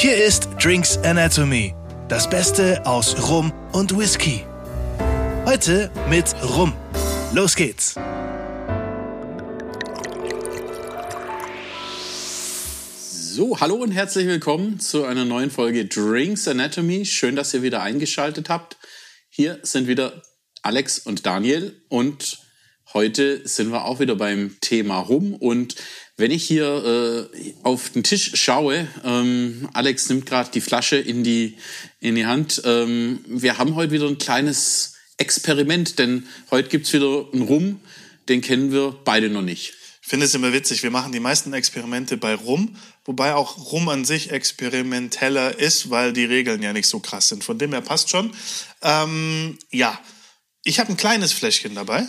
Hier ist Drinks Anatomy, das Beste aus Rum und Whisky. Heute mit Rum. Los geht's. So, hallo und herzlich willkommen zu einer neuen Folge Drinks Anatomy. Schön, dass ihr wieder eingeschaltet habt. Hier sind wieder Alex und Daniel und heute sind wir auch wieder beim Thema Rum und wenn ich hier äh, auf den Tisch schaue, ähm, Alex nimmt gerade die Flasche in die, in die Hand. Ähm, wir haben heute wieder ein kleines Experiment, denn heute gibt's wieder einen Rum, den kennen wir beide noch nicht. Ich finde es immer witzig. Wir machen die meisten Experimente bei Rum, wobei auch Rum an sich experimenteller ist, weil die Regeln ja nicht so krass sind. Von dem her passt schon. Ähm, ja, ich habe ein kleines Fläschchen dabei.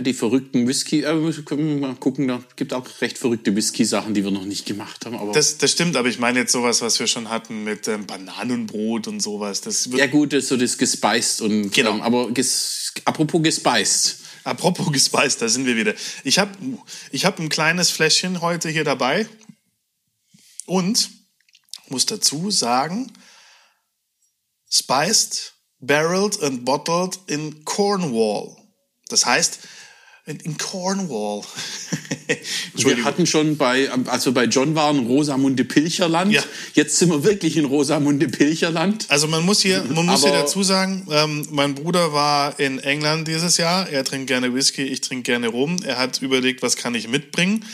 Die verrückten Whisky, äh, wir können mal gucken, da gibt auch recht verrückte Whisky-Sachen, die wir noch nicht gemacht haben. Aber Das, das stimmt, aber ich meine jetzt sowas, was wir schon hatten mit ähm, Bananenbrot und sowas. Das wird, ja gut, das ist so das gespeist und Genau. ähm, aber ges, apropos gespeist. Apropos gespeist, da sind wir wieder. Ich habe ich hab ein kleines Fläschchen heute hier dabei und muss dazu sagen, spiced, barreled and bottled in Cornwall. Das heißt, in, Cornwall. Wir hatten schon bei, also bei John waren Rosamunde Pilcherland. Ja. Jetzt sind wir wirklich in Rosamunde Pilcherland. Also man muss hier, man muss hier dazu sagen, ähm, mein Bruder war in England dieses Jahr. Er trinkt gerne Whisky, ich trinke gerne Rum. Er hat überlegt, was kann ich mitbringen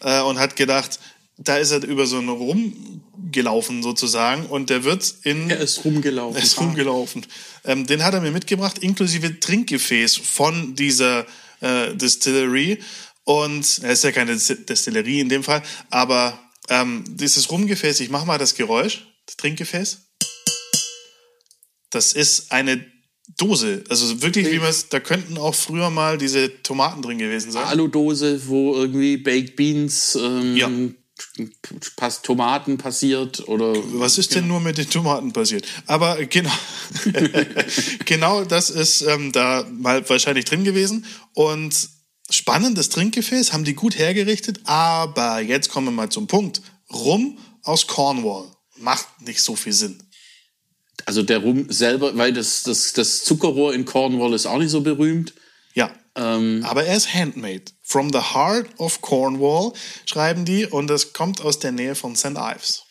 äh, und hat gedacht, da ist er über so einen Rum gelaufen sozusagen und der wird in Er ist rumgelaufen. er ist rumgelaufen. Ähm, den hat er mir mitgebracht, inklusive Trinkgefäß von dieser äh, Distillery. Und es ist ja keine Distillerie in dem Fall, aber ähm, dieses Rumgefäß, ich mache mal das Geräusch, das Trinkgefäß. Das ist eine Dose. Also wirklich, wie man es, da könnten auch früher mal diese Tomaten drin gewesen sein. Aludose, wo irgendwie Baked Beans, ähm, Ja. Pass Tomaten passiert oder Was ist denn nur mit den Tomaten passiert? Aber genau, genau das ist ähm, da mal wahrscheinlich drin gewesen. Und spannendes Trinkgefäß, haben die gut hergerichtet. Aber jetzt kommen wir mal zum Punkt. Rum aus Cornwall. Macht nicht so viel Sinn. also der Rum selber, weil das, das, das Zuckerrohr in Cornwall ist auch nicht so berühmt. Ja. Aber er ist handmade. From the heart of Cornwall, schreiben die. Und das kommt aus der Nähe von St. Ives.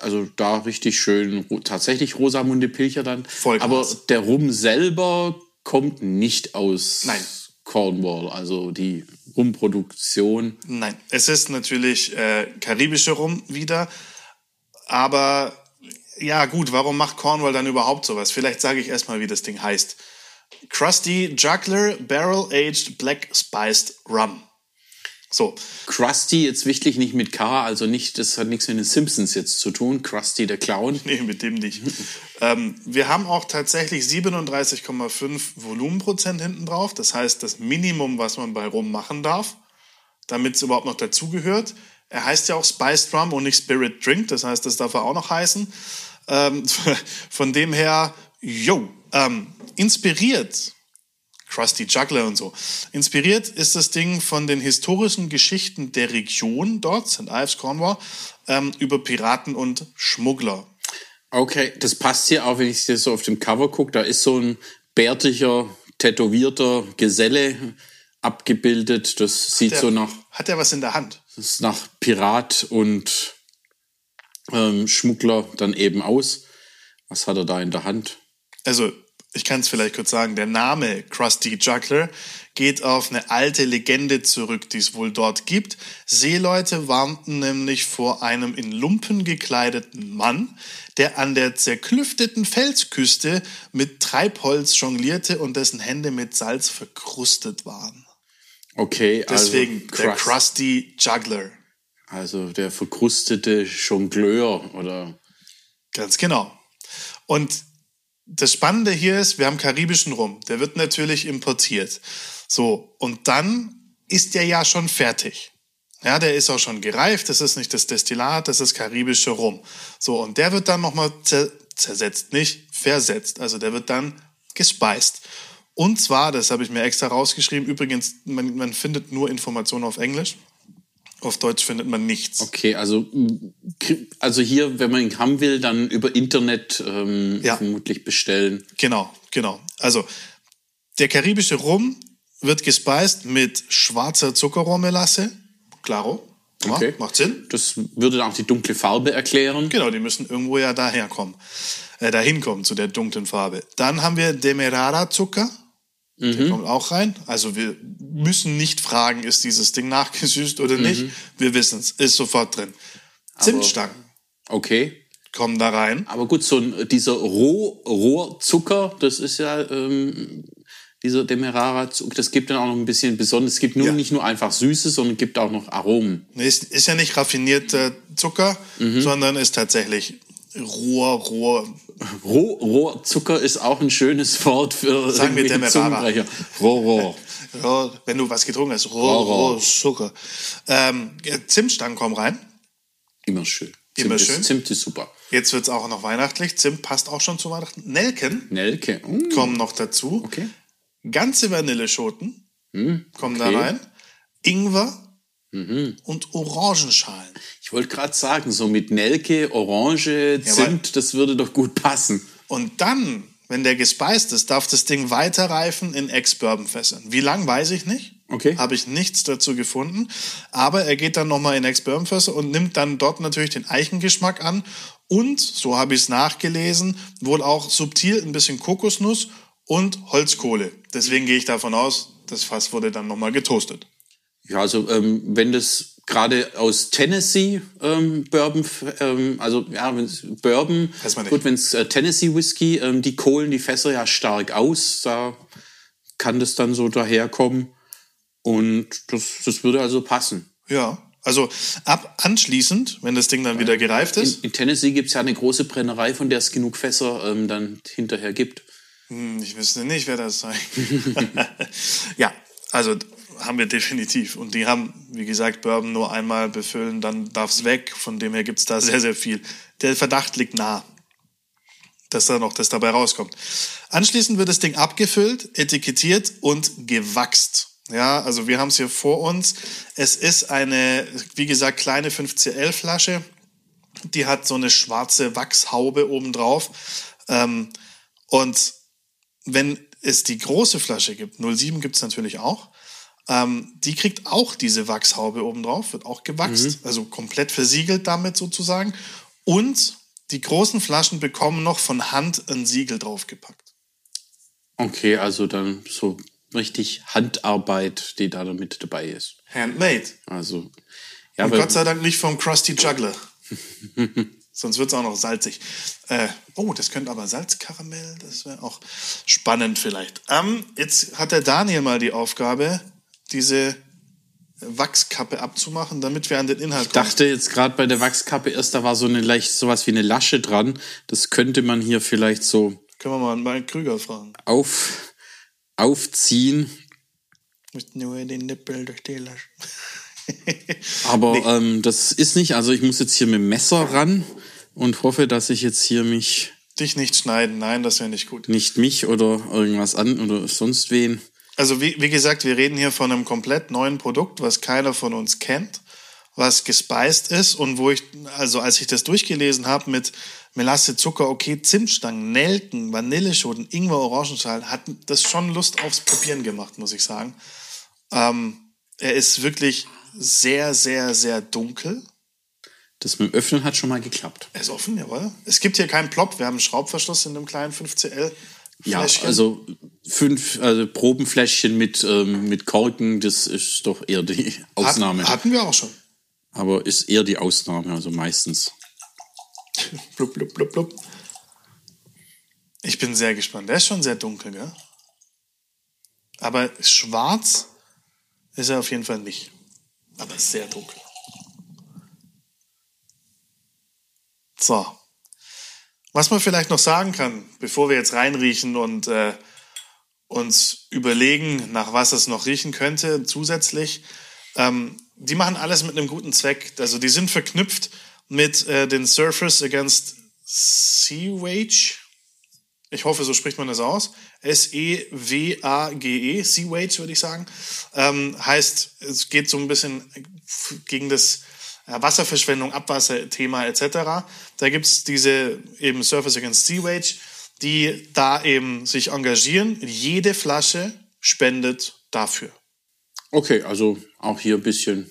Also da richtig schön, tatsächlich Rosamunde Pilcherland. Vollgas. Aber der Rum selber kommt nicht aus Nein. Cornwall. Also die Rumproduktion. Nein, es ist natürlich äh, karibische Rum wieder, aber ja gut, warum macht Cornwall dann überhaupt sowas? Vielleicht sage ich erstmal, wie das Ding heißt. Krusty Juggler Barrel Aged Black Spiced Rum. So, Krusty jetzt wichtig nicht mit K, also nicht, das hat nichts mit den Simpsons jetzt zu tun. Krusty der Clown. nee, mit dem nicht. ähm, wir haben auch tatsächlich 37,5 Volumenprozent hinten drauf. Das heißt, das Minimum, was man bei Rum machen darf, damit es überhaupt noch dazugehört. Er heißt ja auch Spiced Rum und nicht Spirit Drink. Das heißt, das darf er auch noch heißen. Ähm, von dem her, yo, ähm, inspiriert, Krusty Juggler und so, inspiriert ist das Ding von den historischen Geschichten der Region dort, St. Ives, Cornwall, ähm, über Piraten und Schmuggler. Okay, das passt hier auch, wenn ich das so auf dem Cover gucke. Da ist so ein bärtiger, tätowierter Geselle abgebildet. Das sieht Der- so nach, Hat er was in der Hand? das ist nach Pirat und ähm, Schmuggler dann eben aus. Was hat er da in der Hand? Also, ich kann es vielleicht kurz sagen, der Name Krusty Juggler geht auf eine alte Legende zurück, die es wohl dort gibt. Seeleute warnten nämlich vor einem in Lumpen gekleideten Mann, der an der zerklüfteten Felsküste mit Treibholz jonglierte und dessen Hände mit Salz verkrustet waren. Okay, Deswegen also, der Krusty Juggler. also der verkrustete Jongleur oder Ganz genau. Und das Spannende hier ist, wir haben karibischen Rum. Der wird natürlich importiert. So, und dann ist der ja schon fertig. Ja, der ist auch schon gereift. Das ist nicht das Destillat, das ist karibische Rum. So, und der wird dann nochmal zer zersetzt, nicht versetzt. Also der wird dann gespeist. Und zwar, das habe ich mir extra rausgeschrieben, übrigens, man, man findet nur Informationen auf Englisch. Auf Deutsch findet man nichts. Okay, also, also hier, wenn man ihn haben will, dann über Internet ähm, Ja. vermutlich bestellen. Genau, genau. Also der karibische Rum wird gespeist mit schwarzer Zuckerrohrmelasse. Claro. Ja, Okay. Macht Sinn. Das würde dann auch die dunkle Farbe erklären. Genau, die müssen irgendwo ja daherkommen. Äh, dahin kommen zu der dunklen Farbe. Dann haben wir Demerara-Zucker. Der kommt auch rein. Also wir müssen nicht fragen, ist dieses Ding nachgesüßt oder nicht. Wir wissen es, ist sofort drin. Zimtstangen Okay. kommen da rein. Aber gut, so ein, dieser Roh, Rohrzucker, das ist ja ähm, dieser Demerara-Zucker, das gibt dann auch noch ein bisschen besonders. Es gibt nur Ja. nicht nur einfach Süße, sondern gibt auch noch Aromen. Ist, ist ja nicht raffinierter Zucker, sondern ist tatsächlich roher, roher. Roh, Rohrzucker ist auch ein schönes Wort für Sagen wir. Zungenbrecher. Roh, roh. roher wenn du was getrunken hast, roher, Roher. roher Zucker. Ähm, Zimtstangen kommen rein. Immer schön. Immer Zimt schön. Ist, Zimt ist super. Jetzt wird's auch noch weihnachtlich. Zimt passt auch schon zu Weihnachten. Nelken Nelke. Mm, kommen noch dazu. okay. Ganze Vanilleschoten kommen da okay. rein. Ingwer und Orangenschalen. Ich wollte gerade sagen, so mit Nelke, Orange, Ja, Zimt, das würde doch gut passen. Und dann, wenn der gespeist ist, darf das Ding weiter reifen in Ex-Bourbon-Fässern. Wie lang, weiß ich nicht. Okay. Habe ich nichts dazu gefunden. Aber er geht dann nochmal in Ex-Bourbon-Fässer und nimmt dann dort natürlich den Eichengeschmack an. Und, so habe ich es nachgelesen, wohl auch subtil ein bisschen Kokosnuss und Holzkohle. Deswegen gehe ich davon aus, das Fass wurde dann nochmal getoastet. Ja, also ähm, wenn das gerade aus Tennessee ähm, Bourbon, ähm, also ja, wenn's Bourbon, gut, wenn es äh, Tennessee Whisky, ähm, die kohlen die Fässer ja stark aus, da kann das dann so daherkommen und das, das würde also passen. Ja, also ab anschließend, wenn das Ding dann wieder gereift In, ist, in Tennessee gibt's ja eine große Brennerei, von der es genug Fässer ähm, dann hinterher gibt. Hm, Ich wüsste nicht, wer das sei. ja, also haben wir definitiv. Und die haben, wie gesagt, Bourbon nur einmal befüllen, dann darf's weg. Von dem her gibt's da sehr, sehr viel. Der Verdacht liegt nah, dass da noch das dabei rauskommt. Anschließend wird das Ding abgefüllt, etikettiert und gewachst. Ja, also wir haben es hier vor uns. Es ist eine, wie gesagt, kleine 5CL-Flasche. Die hat so eine schwarze Wachshaube obendrauf. Ähm, und wenn es die große Flasche gibt, 07 gibt es natürlich auch, ähm, die kriegt auch diese Wachshaube obendrauf, wird auch gewachst, also komplett versiegelt damit sozusagen. Und die großen Flaschen bekommen noch von Hand ein Siegel draufgepackt. Okay, also dann so richtig Handarbeit, die da mit dabei ist. Handmade. Also ja, Und Gott sei Dank nicht vom Krusty Juggler. Sonst wird es auch noch salzig. Äh, oh, das könnte aber Salzkaramell, das wäre auch spannend vielleicht. Ähm, jetzt hat der Daniel mal die Aufgabe, diese Wachskappe abzumachen, damit wir an den Inhalt Ich dachte jetzt gerade bei der Wachskappe erst, da war so eine leicht sowas wie eine Lasche dran. Das könnte man hier vielleicht so Können wir mal an Mike Krüger fragen. auf, aufziehen. Müssten nur den Nippel durch die Lasche. Aber ähm, das ist nicht. Also ich muss jetzt hier mit dem Messer ran und hoffe, dass ich jetzt hier mich Dich nicht schneiden, nein, das wäre nicht gut. nicht mich oder irgendwas an oder sonst wen. Also wie, wie gesagt, wir reden hier von einem komplett neuen Produkt, was keiner von uns kennt, was gespeist ist und wo ich, also als ich das durchgelesen habe mit Melasse, Zucker, okay, Zimtstangen, Nelken, Vanilleschoten, Ingwer, Orangenschalen, hat das schon Lust aufs Probieren gemacht, muss ich sagen. Ähm, er ist wirklich sehr, sehr, sehr dunkel. Das mit dem Öffnen hat schon mal geklappt. Er ist offen, jawohl. Es gibt hier keinen Plop, wir haben einen Schraubverschluss in einem kleinen 5CL. Ja, also fünf also Probenfläschchen mit, ähm, mit Korken, das ist doch eher die Ausnahme. Hat, hatten wir auch schon. Aber ist eher die Ausnahme, also meistens. Blub, blub, blub, blub. Ich bin sehr gespannt. Der ist schon sehr dunkel, gell? Aber schwarz ist er auf jeden Fall nicht. Aber sehr dunkel. So. Was man vielleicht noch sagen kann, bevor wir jetzt reinriechen und äh, uns überlegen, nach was es noch riechen könnte zusätzlich, ähm, die machen alles mit einem guten Zweck. Also die sind verknüpft mit äh, den Surfers Against Sewage. Ich hoffe, so spricht man das aus. S-E-W-A-G-E, Seawage würde ich sagen. Ähm, heißt, es geht so ein bisschen gegen das Wasserverschwendung, Abwasserthema etc. Da gibt's diese eben Surface Against Seawage, die da eben sich engagieren. Jede Flasche spendet dafür. Okay, also auch hier ein bisschen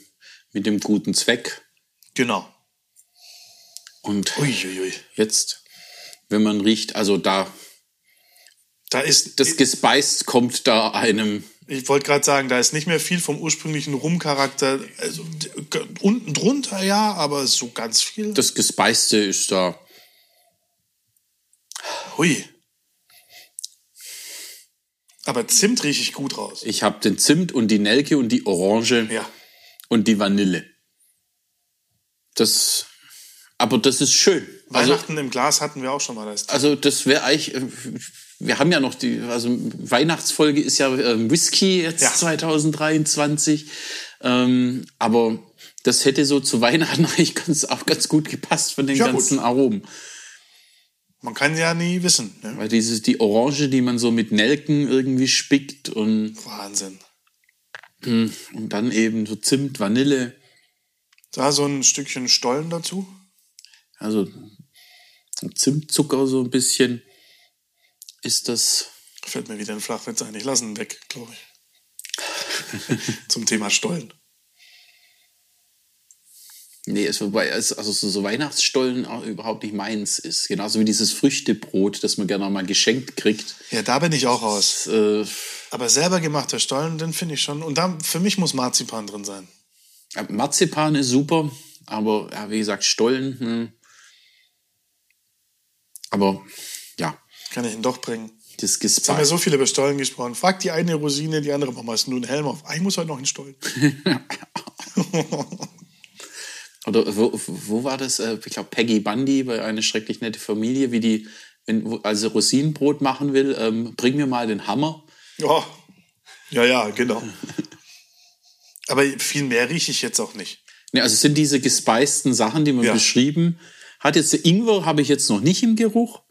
mit dem guten Zweck. Genau. Und Uiuiui. jetzt, wenn man riecht, also da, Da ist, das Gespeist kommt da einem, ich wollte gerade sagen, da ist nicht mehr viel vom ursprünglichen Rum-Charakter. Also, unten drunter ja, aber so ganz viel. das Gespeiste ist da, Hui. Aber Zimt rieche ich gut raus. ich habe den Zimt und die Nelke und die Orange Ja. und die Vanille. Das, aber das ist schön. Also, Weihnachten im Glas hatten wir auch schon mal. Das also das wäre eigentlich, wir haben ja noch die, also Weihnachtsfolge ist ja ähm, Whisky jetzt Ja. 2023, ähm, aber das hätte so zu Weihnachten eigentlich ganz, auch ganz gut gepasst von den Ja, gut. ganzen Aromen. Man kann ja nie wissen. Ne? Weil dieses, die Orange, die man so mit Nelken irgendwie spickt und, Wahnsinn. und dann eben so Zimt, Vanille, Da so ein Stückchen Stollen dazu. also Zimtzucker so ein bisschen, ist das, Fällt mir wieder ein Flachwitz ein. Ich lasse ihn weg, glaube ich. Zum Thema Stollen. Nee, es, wobei es, also so, Weihnachtsstollen auch überhaupt nicht meins ist. Genauso wie dieses Früchtebrot, das man gerne mal geschenkt kriegt. Ja, da bin ich auch raus. Äh, Aber selber gemachter Stollen, den finde ich schon. Und da, für mich muss Marzipan drin sein. Marzipan ist super, aber ja, wie gesagt, Stollen. Hm. Aber ja, Kann ich ihn doch bringen. das Jetzt haben wir so viele über Stollen gesprochen. Fragt die eine Rosine, die andere, warum hast du einen Helm auf? Ich muss heute noch einen Stollen. Oder wo, wo war das? Äh, Ich glaube, Peggy Bundy bei eine schrecklich nette Familie, wie die, wenn, also Rosinenbrot machen will, ähm, bring mir mal den Hammer. Ja, ja, ja, genau. Aber viel mehr rieche ich jetzt auch nicht. Ne, also es sind diese gespeisten Sachen, die man Ja. beschrieben hat. Jetzt Ingwer habe ich jetzt noch nicht im Geruch.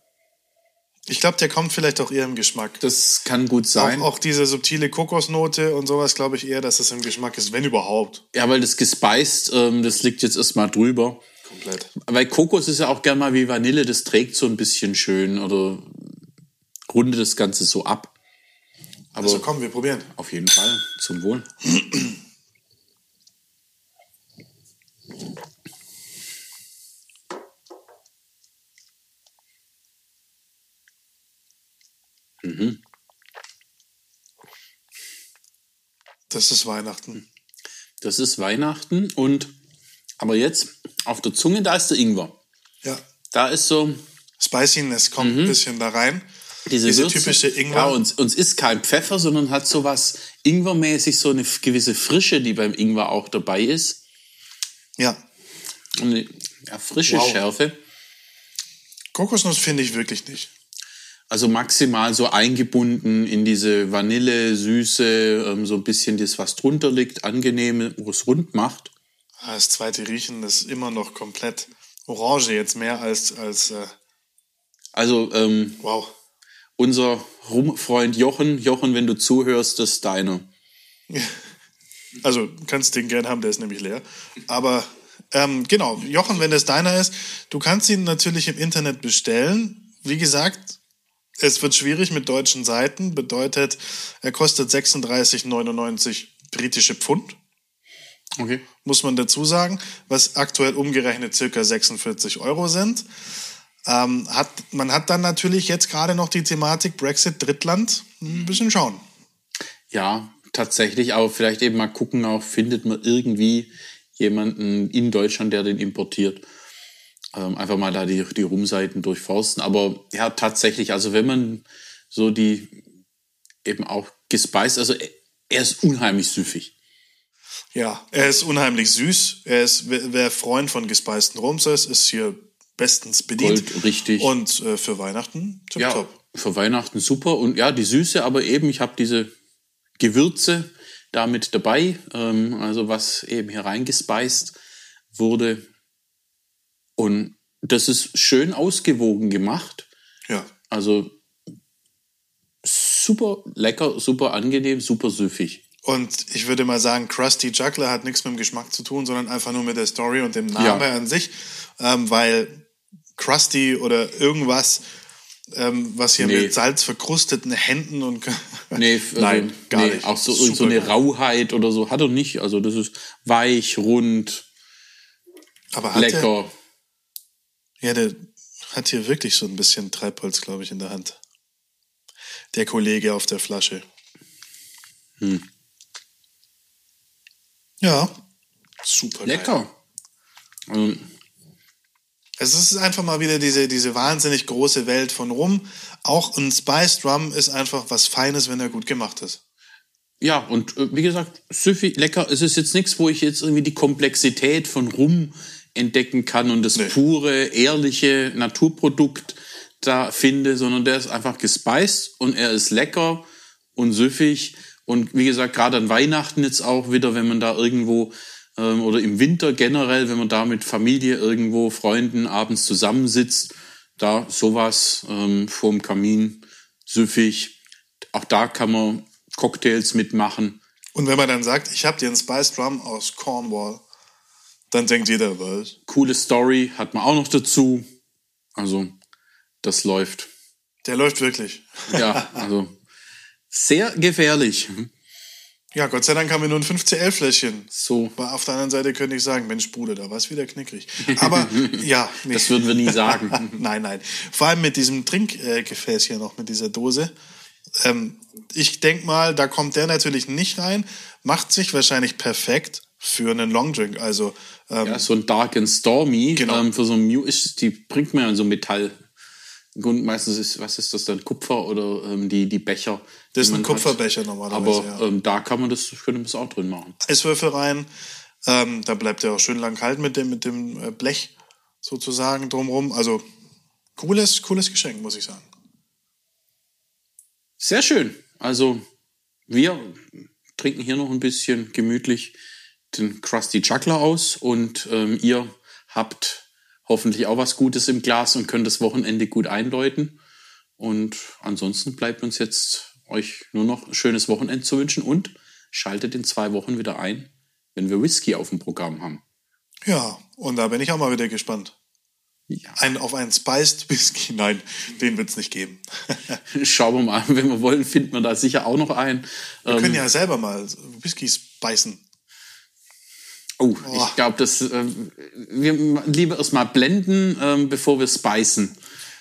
Ich glaube, der kommt vielleicht auch eher im Geschmack. Das kann gut sein. Auch, auch diese subtile Kokosnote und sowas glaube ich eher, dass es im Geschmack ist, wenn überhaupt. Ja, weil das gespeist, ähm, das liegt jetzt erstmal drüber. Komplett. Weil Kokos ist ja auch gern mal wie Vanille, das trägt so ein bisschen schön oder rundet das Ganze so ab. Aber Also komm, wir probieren. auf jeden Fall zum Wohl. Das ist Weihnachten. Das ist Weihnachten und aber jetzt auf der Zunge, da ist der Ingwer. Ja. Da ist so Spiciness kommt ein bisschen da rein. diese, Diese Würze. typische Ingwer. Ja, uns, uns ist kein Pfeffer, sondern hat so was Ingwermäßig, so eine gewisse Frische, die beim Ingwer auch dabei ist. Ja. Eine ja, frische Wow. Schärfe. Kokosnuss finde ich wirklich nicht. Also maximal so eingebunden in diese Vanille, Süße, ähm, so ein bisschen das, was drunter liegt, angenehme, wo es rund macht. Ah, Das zweite Riechen ist immer noch komplett orange, jetzt mehr als, als äh, Also ähm, wow. unser Rumfreund Jochen, Jochen, wenn du zuhörst, das ist deiner. Also kannst den gern haben, der ist nämlich leer. Aber ähm, genau, Jochen, wenn das deiner ist, du kannst ihn natürlich im Internet bestellen. Wie gesagt, es wird schwierig mit deutschen Seiten. Bedeutet, er kostet 36,99 britische Pfund, Okay. muss man dazu sagen, was aktuell umgerechnet circa 46 Euro sind. Ähm, hat, man hat dann natürlich jetzt gerade noch die Thematik Brexit, Drittland. Ein bisschen schauen. Ja, tatsächlich, aber vielleicht eben mal gucken, auch findet man irgendwie jemanden in Deutschland, der den importiert. Ähm, einfach mal da die, die Rumseiten durchforsten. Aber ja, tatsächlich, also wenn man so die eben auch gespeist, also er- ist unheimlich süffig. Ja, er ist unheimlich süß. Er ist, wer, wer Freund von gespeisten Rums ist, ist hier bestens bedient. Gold, richtig. Und äh, für Weihnachten tip Ja, top. für Weihnachten super. Und ja, die Süße, aber eben, ich habe diese Gewürze da mit dabei, ähm, also was eben hier reingespeist wurde. Und das ist schön ausgewogen gemacht. Ja. Also super lecker, super angenehm, super süffig. Und ich würde mal sagen, Krusty Juggler hat nichts mit dem Geschmack zu tun, sondern einfach nur mit der Story und dem Namen Ja. an sich. Ähm, weil Krusty oder irgendwas, ähm, was hier Nee. mit Salz verkrusteten Händen und Nee, also, nein, gar nee, nicht. Auch so, so eine. Rauheit oder so hat er nicht. Also das ist weich, rund, Aber lecker. Der, ja, der hat hier wirklich so ein bisschen Treibholz, glaube ich, in der Hand. Der Kollege auf der Flasche. Hm. Ja, super. Lecker. Also, Es ist einfach mal wieder diese, diese wahnsinnig große Welt von Rum. Auch ein Spice Rum ist einfach was Feines, wenn er gut gemacht ist. Ja, und äh, wie gesagt, süffig, lecker. Es ist jetzt nichts, wo ich jetzt irgendwie die Komplexität von Rum entdecken kann und das Nee. pure, ehrliche Naturprodukt da finde, sondern der ist einfach gespeist und er ist lecker und süffig. Und wie gesagt, gerade an Weihnachten jetzt auch wieder, wenn man da irgendwo ähm, oder im Winter generell, wenn man da mit Familie irgendwo, Freunden abends zusammensitzt, da sowas ähm, vorm Kamin, süffig. Auch da kann man Cocktails mitmachen. Und wenn man dann sagt, ich habe dir einen Spice Rum aus Cornwall, dann denkt jeder, was? Coole Story hat man auch noch dazu. Also, das läuft. Der läuft wirklich. Ja, also sehr gefährlich. Ja, Gott sei Dank haben wir nur ein 5CL-Fläschchen. So, Aber auf der anderen Seite könnte ich sagen, Mensch, Bruder, da war es wieder knickrig. Aber ja, nee. das würden wir nie sagen. nein, nein. Vor allem mit diesem Trinkgefäß hier noch, mit dieser Dose. Ähm, ich denk mal, da kommt der natürlich nicht rein, macht sich wahrscheinlich perfekt für einen Longdrink. Also ähm, Ja, so ein Dark and Stormy Genau. ähm, für so ein Mew ist, die bringt man ja so Metall. Und meistens ist, was ist das dann, Kupfer oder ähm, die, die Becher. das ist ein man hat. Kupferbecher normalerweise. Aber ja. ähm, da kann man das, könnte man das auch drin machen. Eiswürfel rein. Ähm, da bleibt er auch schön lang kalt mit dem, mit dem äh, Blech sozusagen drumrum. Also cooles, cooles Geschenk, muss ich sagen. Sehr schön. Also wir trinken hier noch ein bisschen gemütlich den Krusty Juggler aus und ähm, ihr habt hoffentlich auch was Gutes im Glas und könnt das Wochenende gut einläuten. Und ansonsten bleibt uns jetzt euch nur noch ein schönes Wochenende zu wünschen und schaltet in zwei Wochen wieder ein, wenn wir Whisky auf dem Programm haben. Ja, und da bin ich auch mal wieder gespannt. Ja. Ein, auf einen Spiced Whisky, nein, den wird's nicht geben. Schauen wir mal, wenn wir wollen, finden wir da sicher auch noch einen. Wir Ähm, können ja selber mal Whiskys beißen. Oh, Boah. ich glaube, das ähm, wir lieber erstmal blenden, ähm, bevor wir spicen.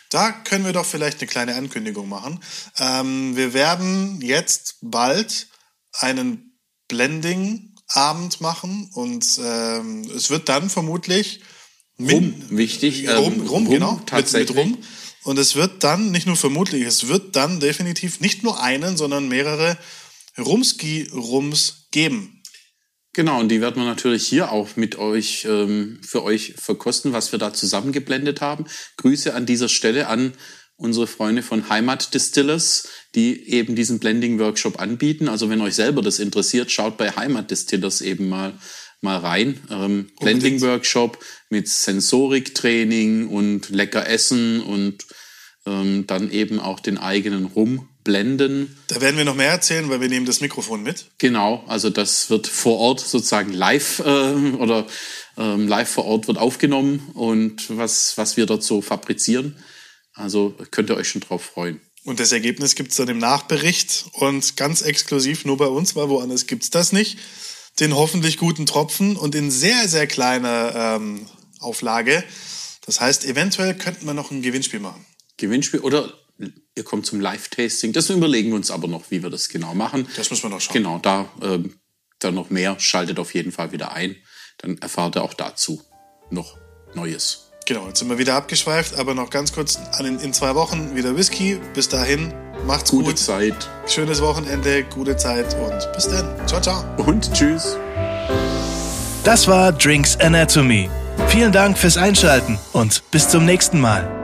Da können wir doch vielleicht eine kleine Ankündigung machen. Ähm, wir werden jetzt bald einen Blending-Abend machen und ähm, es wird dann vermutlich Rum, wichtig. ähm, Rum, Rum, genau, mit, tatsächlich. mit Rum. Und es wird dann, nicht nur vermutlich, es wird dann definitiv nicht nur einen, sondern mehrere Rumski-Rums geben. Genau, und die werden wir natürlich hier auch mit euch, ähm, für euch verkosten, was wir da zusammengeblendet haben. Grüße an dieser Stelle an unsere Freunde von Heimat Distillers, die eben diesen Blending-Workshop anbieten. Also wenn euch selber das interessiert, schaut bei Heimat Distillers eben mal, mal rein. Ähm, Blending-Workshop mit Sensoriktraining und lecker Essen und ähm, dann eben auch den eigenen Rum blenden. Da werden wir noch mehr erzählen, weil wir nehmen das Mikrofon mit. Genau, also das wird vor Ort sozusagen live äh, oder ähm, live vor Ort wird aufgenommen und was, was wir dort so fabrizieren. Also könnt ihr euch schon drauf freuen. Und das Ergebnis gibt's dann im Nachbericht und ganz exklusiv nur bei uns, weil woanders gibt's das nicht. Den hoffentlich guten Tropfen und in sehr, sehr kleiner ähm, Auflage. Das heißt, eventuell könnten wir noch ein Gewinnspiel machen. Gewinnspiel oder ihr kommt zum Live-Tasting. Das überlegen wir uns aber noch, wie wir das genau machen. Das müssen wir noch schauen. Genau, da ähm, dann noch mehr. Schaltet auf jeden Fall wieder ein. Dann erfahrt ihr auch dazu noch Neues. Genau, jetzt sind wir wieder abgeschweift, aber noch ganz kurz in, in zwei Wochen wieder Whisky. Bis dahin, macht's Gute gut. Zeit Schönes Wochenende, gute Zeit und bis dann. Ciao, ciao. und tschüss. Das war Drinks Anatomy. Vielen Dank fürs Einschalten und bis zum nächsten Mal.